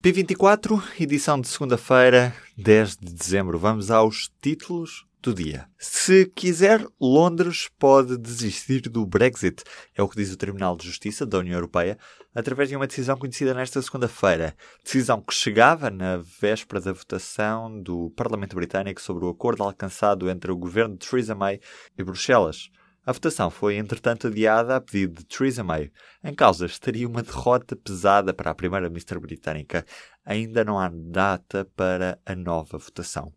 P24, edição de segunda-feira, 10 de dezembro. Vamos aos títulos do dia. Se quiser, Londres pode desistir do Brexit, é o que diz o Tribunal de Justiça da União Europeia, através de uma decisão conhecida nesta segunda-feira. Decisão que chegava na véspera da votação do Parlamento Britânico sobre o acordo alcançado entre o governo de Theresa May e Bruxelas. A votação foi, entretanto, adiada a pedido de Theresa May. Em causa estaria uma derrota pesada para a primeira-ministra britânica. Ainda não há data para a nova votação.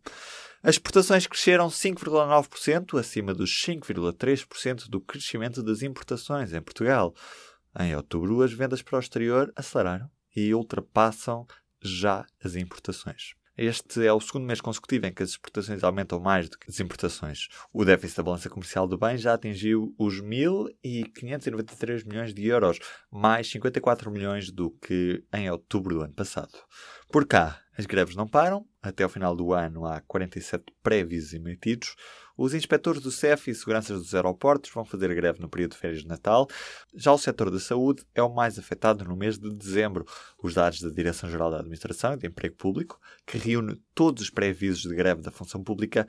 As exportações cresceram 5,9%, acima dos 5,3% do crescimento das importações em Portugal. Em outubro, as vendas para o exterior aceleraram e ultrapassam já as importações. Este é o segundo mês consecutivo em que as exportações aumentam mais do que as importações. O déficit da balança comercial do bem já atingiu os 1.593 milhões de euros, mais 54 milhões do que em outubro do ano passado. Por cá, as greves não param. Até ao final do ano há 47 prévios emitidos. Os inspectores do CEF e seguranças dos aeroportos vão fazer greve no período de férias de Natal. Já o setor da saúde é o mais afetado no mês de dezembro. Os dados da Direção-Geral da Administração e de Emprego Público, que reúne todos os pré-avisos de greve da função pública,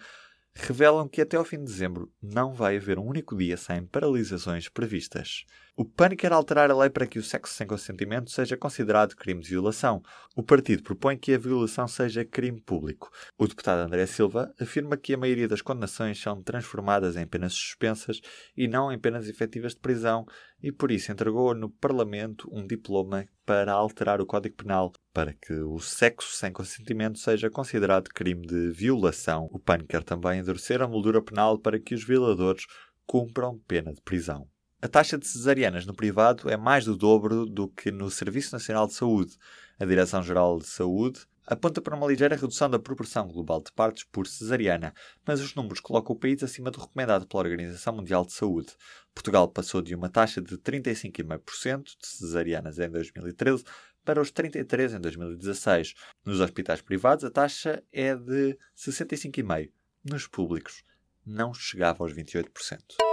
revelam que até ao fim de dezembro não vai haver um único dia sem paralisações previstas. O PAN quer alterar a lei para que o sexo sem consentimento seja considerado crime de violação. O partido propõe que a violação seja crime público. O deputado André Silva afirma que a maioria das condenações são transformadas em penas suspensas e não em penas efetivas de prisão e por isso entregou no Parlamento um diploma para alterar o Código Penal para que o sexo sem consentimento seja considerado crime de violação. O PAN quer também endurecer a moldura penal para que os violadores cumpram pena de prisão. A taxa de cesarianas no privado é mais do dobro do que no Serviço Nacional de Saúde. A Direção-Geral de Saúde aponta para uma ligeira redução da proporção global de partos por cesariana, mas os números colocam o país acima do recomendado pela Organização Mundial de Saúde. Portugal passou de uma taxa de 35,5% de cesarianas em 2013 para os 33 em 2016. Nos hospitais privados, a taxa é de 65,5%. Nos públicos, não chegava aos 28%.